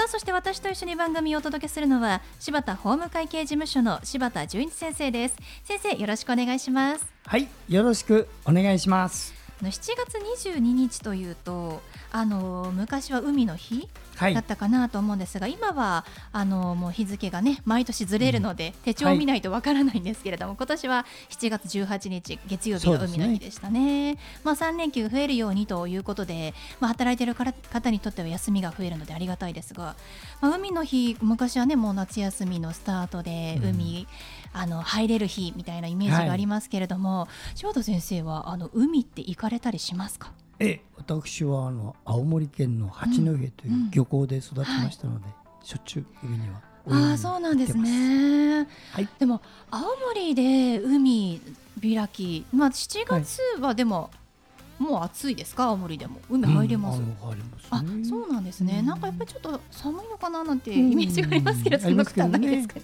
さあそして私と一緒に番組をお届けするのは柴田法務会計事務所の柴田純一先生です。先生よろしくお願いします。はいよろしくお願いします。7月22日というとあの昔は海の日だったかなと思うんですが、はい、今はあのもう日付がね毎年ずれるので、うん、手帳を見ないとわからないんですけれども、はい、今年は7月18日月曜日が海の日でしたね、ね、まあ、3連休増えるようにということで、まあ、働いている方にとっては休みが増えるのでありがたいですが、まあ、海の日昔はねもう夏休みのスタートで海、うん、あの入れる日みたいなイメージがありますけれども、はい、柴田先生はあの海って行かれたりしますか？え私はあの青森県の八戸という漁港で育ちましたので、うん。うんはい、しょっちゅう海にはああそうなんですね、はい、でも青森で海開きまあ7月はでも、もう暑いですか？青森でも。海入れます、うん、あ、ね、そうなんですね、うん、なんかやっぱりちょっと寒いのかななんてイメージがありますけど、うん、そんなことはないですかね。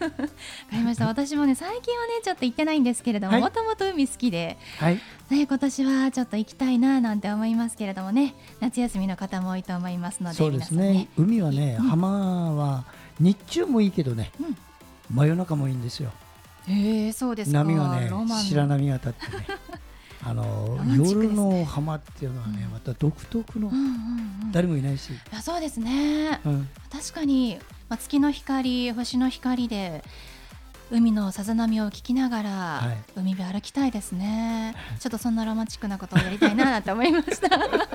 わ、かりました。私もね最近はねちょっと行ってないんですけれどももともと海好きで、はい、ね今年はちょっと行きたいななんて思いますけれどもね。夏休みの方も多いと思いますのでそうですね、ね、海はね、浜は日中もいいけどね、真夜中もいいんですよ。へえそうです波がね白波が立ってねあの夜の浜っていうのはね、また独特の、誰もいないし、いやそうですね、うん、確かに、まあ、月の光星の光で海のさざ波を聞きながら、はい、海辺歩きたいですね。ちょっとそんなロマンチックなことをやりたいなと思いました。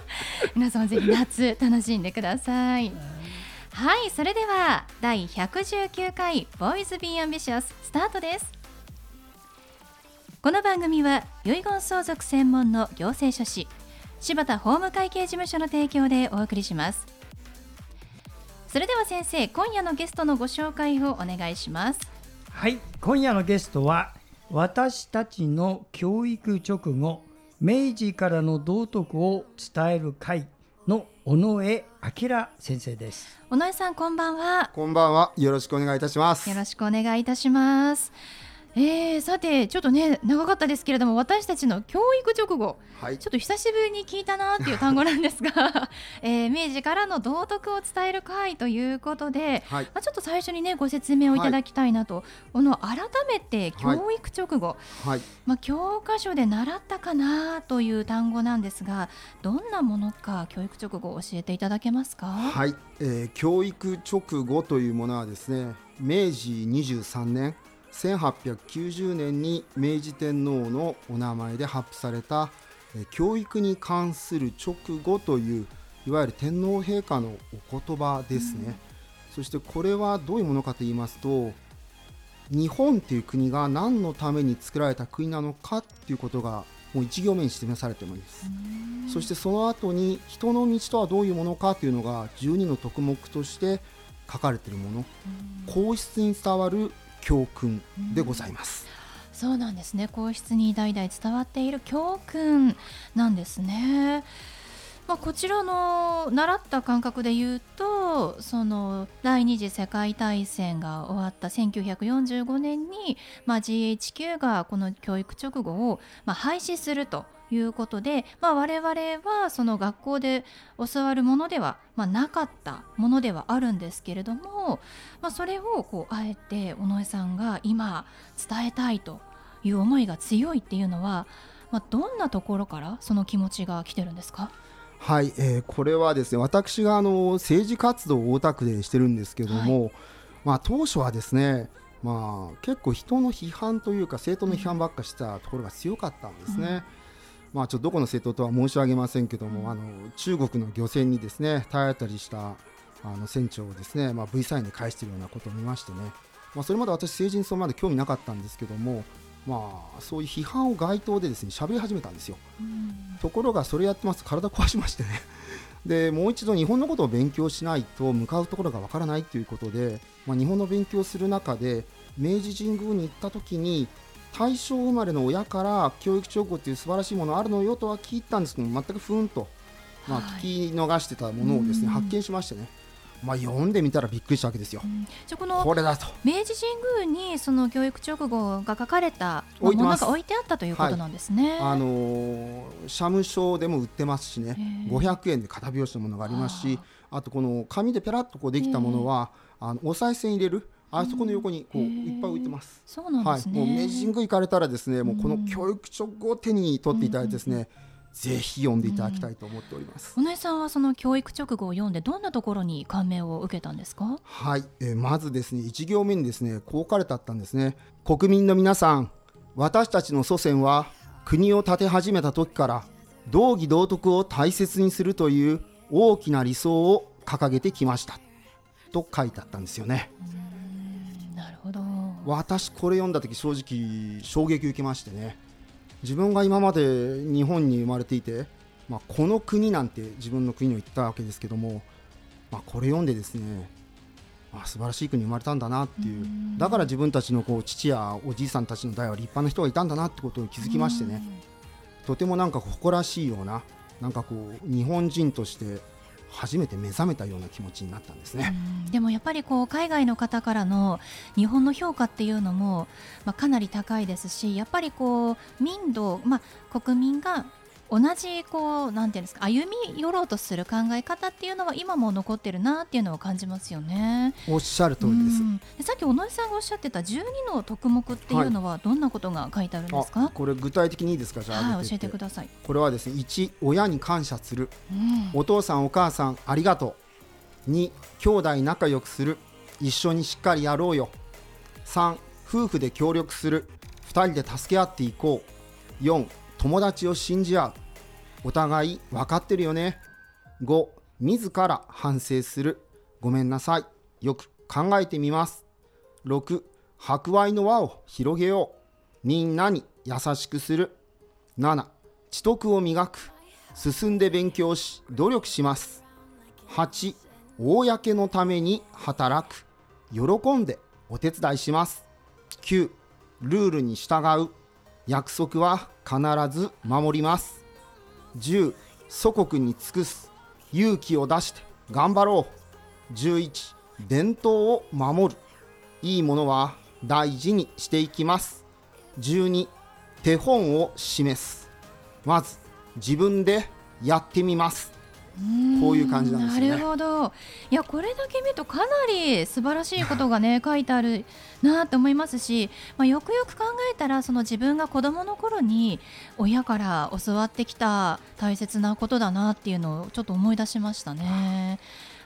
皆さんぜひ夏楽しんでください。はい。それでは第119回ボーイズビーアンビシャススタートですこの番組は遺言相続専門の行政書士柴田法務会計事務所の提供でお送りします。それでは先生今夜のゲストのご紹介をお願いします。はい今夜のゲストは私たちの教育直後明治からの道徳を伝える会の尾上明先生です。尾上さんこんばんは。こんばんは。よろしくお願いいたします。よろしくお願いいたしますえー、さてちょっとね長かったですけれども私たちの教育直後、はい、ちょっと久しぶりに聞いたなっていう単語なんですが、えー、明治からの道徳を伝える会ということで、はい、まあ、ちょっと最初にねご説明をいただきたいなと、はい、この改めて教育直後、まあ、教科書で習ったかなという単語なんですがどんなものか教育直後教えていただけますか？はい、えー、教育直後というものはですね明治23年1890年に明治天皇のお名前で発布された教育に関する直後といういわゆる天皇陛下のお言葉ですね、うん、そしてこれはどういうものかと言いますと日本という国が何のために作られた国なのかということがもう一行目に示されております、うん、そしてその後に人の道とはどういうものかというのが12の徳目として書かれているもの、うん、皇室に伝わる教訓でございます。そうなんですね皇室に代々伝わっている教訓なんですね。まあ、こちらの習った感覚で言うとその第二次世界大戦が終わった1945年に、まあ、GHQ がこの教育直後を、まあ、廃止するということで、まあ、我々はその学校で教わるものでは、まあ、なかったものではあるんですけれども、まあ、それをこうあえて尾上さんが今伝えたいという思いが強いっていうのは、まあ、どんなところからその気持ちが来てるんですか？はい、えー、これはですね私があの政治活動を大田区でしてるんですけども、はい、まあ、当初はですねまあ、結構人の批判というか政党の批判ばっかしたところが強かったんですね。うんまあ、ちょっとどこの政党とは申し上げませんけども、あの中国の漁船にですね体当たりしたあの船長をですね、まあ、V サインで返しているようなことを見ましてね、まあ、それまで私、政治にそこまで興味なかったんですけども、まあ、そういう批判を街頭でですね喋り始めたんですよ。ところが、それやってますと体壊しましてね。でもう一度日本のことを勉強しないと向かうところがわからないということで、まあ、日本の勉強をする中で明治神宮に行った時に大正生まれの親から教育直後っていう素晴らしいものあるのよとは聞いたんですけど全くふーんと、まあ、聞き逃してたものをですね、発見しましてね、まあ、読んでみたらびっくりしたわけですよ。じゃこのこれだと。明治神宮にその教育直後が書かれたものが置いてあったということなんですね。あのー、社務所でも売ってますしね。500円で片拍子のものがありますしあとこの紙でペラッとこうできたものはあのお賽銭入れるあそこの横にこういっぱい置いてます。そうなんですね。はい、もう明治神宮行かれたらですね、もうこの教育直後を手に取っていただいてですね。ぜひ読んでいただきたいと思っております。小野さんはその教育直後を読んでどんなところに感銘を受けたんですか？はい、えー、まずですね一行目にですねこう書かれてあったんですね。国民の皆さん、私たちの祖先は国を建て始めた時から道義道徳を大切にするという大きな理想を掲げてきましたと書いてあったんですよね。ほど私これ読んだ時正直衝撃受けましてね。自分が今まで日本に生まれていて、まあ、この国なんて自分の国を言ったわけですけども、まあ、これ読んでですねあ素晴らしい国に生まれたんだなっていう。だから自分たちのこう父やおじいさんたちの代は立派な人がいたんだなってことを気づきましてね。とてもなんか誇らしいようななんかこう日本人として初めて目覚めたような気持ちになったんですね。でもやっぱりこう海外の方からの日本の評価っていうのも、まあ、かなり高いですしやっぱりこう民度、まあ、国民が同じこうなんていうんですか歩み寄ろうとする考え方っていうのは今も残ってるなっていうのを感じますよね。おっしゃる通りです。さっき小野井さんがおっしゃってた12の特目っていうのはどんなことが書いてあるんですか？はい、これ具体的にいいですか？じゃあ、はい、教えてください。これはですね1親に感謝する、うん、お父さんお母さんありがとう。2兄弟仲良くする。一緒にしっかりやろうよ。3夫婦で協力する。2人で助け合っていこう。4友達を信じ合う。お互い分かってるよね。5自ら反省する。ごめんなさい。よく考えてみます。6博愛の輪を広げよう。みんなに優しくする。7知徳を磨く。進んで勉強し努力します。8公のために働く。喜んでお手伝いします。9ルールに従う。約束は必ず守ります。10祖国に尽くす。勇気を出して頑張ろう。11伝統を守る。いいものは大事にしていきます。12手本を示す。まず自分でやってみます。こういう感じなんですね。なるほど。いやこれだけ見るとかなり素晴らしいことがね 書いてあるなと思いますし、まあ、よくよく考えたらその自分が子どもの頃に親から教わってきた大切なことだなっていうのをちょっと思い出しましたね。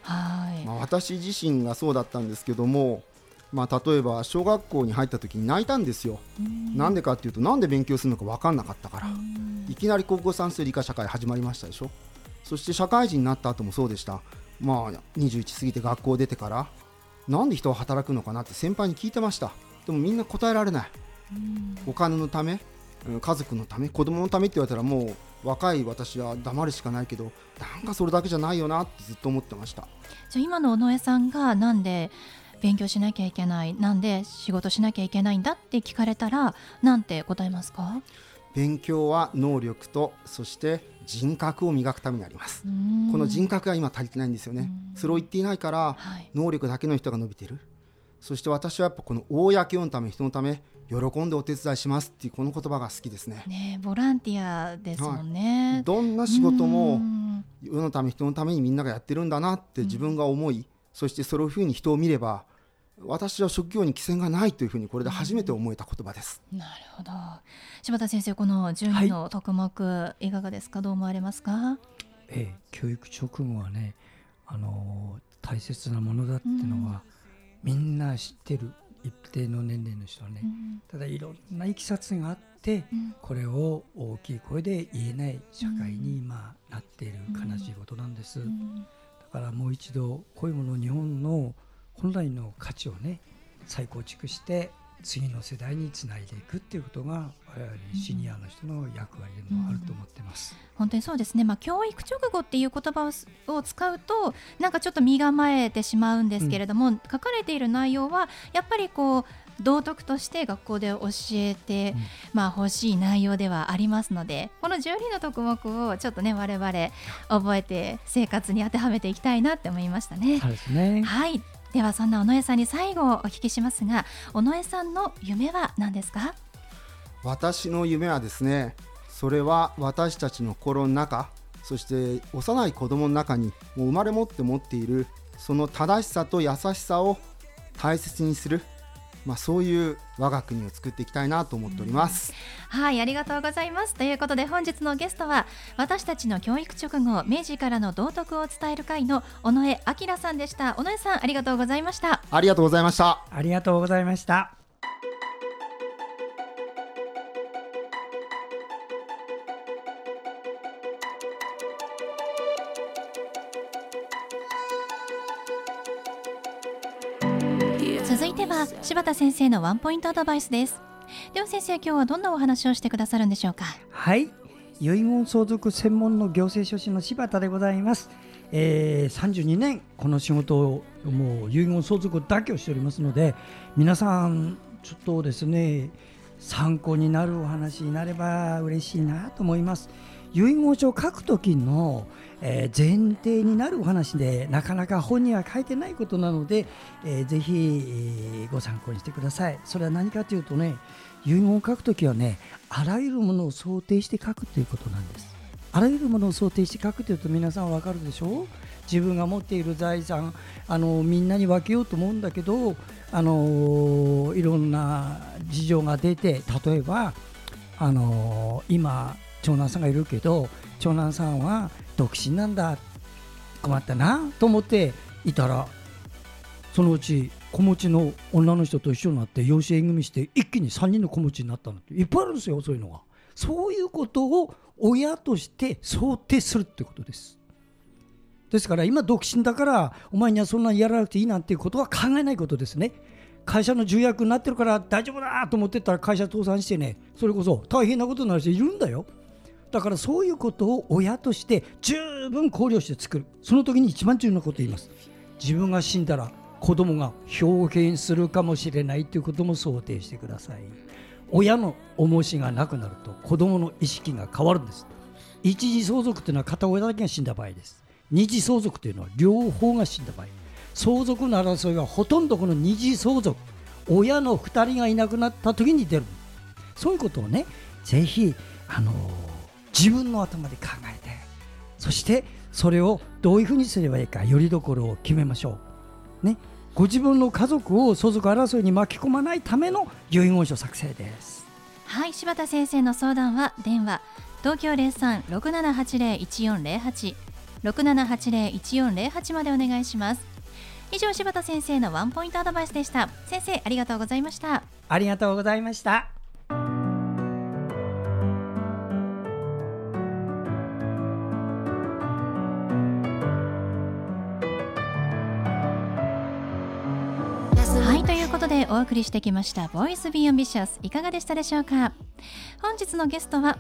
はい。まあ、私自身がそうだったんですけども。まあ、例えば小学校に入った時に泣いたんですよ。なんでかっていうとなんで勉強するのか分かんなかったからいきなり高校算数理科社会始まりましたでしょそして社会人になった後もそうでした。まあ21過ぎて学校出てからなんで人は働くのかなって先輩に聞いてました。でもみんな答えられない。お金のため家族のため子供のためって言われたらもう若い私は黙るしかないけどなんかそれだけじゃないよなってずっと思ってました。じゃあ今の尾上さんがなんで勉強しなきゃいけないなんで仕事しなきゃいけないんだって聞かれたらなんて答えますか？勉強は能力とそして人格を磨くためにあります。この人格が今足りてないんですよね。それを言っていないから、はい、能力だけの人が伸びてる。そして私はやっぱこの公のため人のため喜んでお手伝いしますっていうこの言葉が好きですね。ねボランティアですもんね。はい、どんな仕事も世のため人のためにみんながやってるんだなって自分が思い、そしてそういうふうに人を見れば私は職業に規制がないというふうにこれで初めて思えた言葉です。なるほど。柴田先生この12の特目、はい、いかがですか？どう思われますか？ええ、教育直後はねあの大切なものだっていうのは、うん、みんな知ってる一定の年齢の人はね、うん、ただいろんないきさつがあって、うん、これを大きい声で言えない社会に今なっている悲しいことなんです。だからもう一度こういうもの日本の本来の価値をね再構築して次の世代につないでいくっていうことが我々シニアの人の役割でもあると思ってます。本当にそうですね、まあ、教育直後っていう言葉を使うとなんかちょっと身構えてしまうんですけれども、うん、書かれている内容はやっぱりこう道徳として学校で教えて、うん、まあ、欲しい内容ではありますのでこの12の徳目をちょっとね我々覚えて生活に当てはめていきたいなって思いましたね。そうですね。はいではそんな尾上さんに最後お聞きしますが尾上さんの夢は何ですか？私の夢はですねそれは私たちの心の中そして幼い子供の中にもう生まれ持って持っているその正しさと優しさを大切にするまあ、そういう我が国を作っていきたいなと思っております、うん、はいありがとうございます。ということで本日のゲストは私たちの教育直後明治からの道徳を伝える会の尾上明さんでした。尾上さんありがとうございました。ありがとうございました。ありがとうございましたいては柴田先生のワンポイントアドバイスです。では先生今日はどんなお話をしてくださるんでしょうか？はい。遺言相続専門の行政書士の柴田でございます、えー、32年この仕事をもう遺言相続だけをしておりますので皆さんちょっとですね参考になるお話になれば嬉しいなと思います。遺言書を書く時のえー、前提になるお話でなかなか本には書いてないことなので、えー、ぜひ、ご参考にしてください。それは何かというとね遺言を書くときはねあらゆるものを想定して書くということなんです。あらゆるものを想定して書くというと皆さんわかるでしょ自分が持っている財産あのみんなに分けようと思うんだけどあのいろんな事情が出て例えばあの今長男さんがいるけど長男さんは独身なんだ。困ったなと思っていたらそのうち子持ちの女の人と一緒になって養子縁組して一気に3人の子持ちになったの。っていっぱいあるんですよそういうのが。そういうことを親として想定するってことです。ですから今独身だからお前にはそんなにやらなくていいなんていうことは考えないことですね。会社の重役になってるから大丈夫だと思ってたら会社倒産してね。それこそ大変なことになる人いるんだよ。だからそういうことを親として十分考慮して作る。その時に一番重要なことを言います。自分が死んだら子供が表現するかもしれないということも想定してください。親の重しがなくなると子供の意識が変わるんです。一時相続というのは片親だけが死んだ場合です。二次相続というのは両方が死んだ場合。相続の争いはほとんどこの二次相続。親の2人がいなくなった時に出る。そういうことをねぜひあのー自分の頭で考えてそしてそれをどういうふうにすればいいかよりどころを決めましょう、ね、ご自分の家族を相続争いに巻き込まないための遺言書作成です。はい柴田先生の相談は電話東京03-6780-1408 6780-1408までお願いします。以上柴田先生のワンポイントアドバイスでした。先生ありがとうございました。ありがとうございましたお送りしてきました「Voice Be Ambitious」いかがでしたでしょうか？本日のゲストは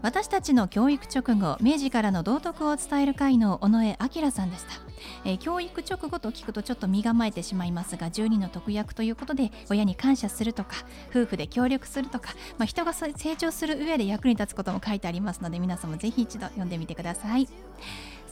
私たちの教育直後明治からの道徳を伝える会の尾上明さんでした、えー、教育直後と聞くとちょっと身構えてしまいますが12の特約ということで親に感謝するとか夫婦で協力するとか、まあ、人が成長する上で役に立つことも書いてありますので皆さんもぜひ一度読んでみてください。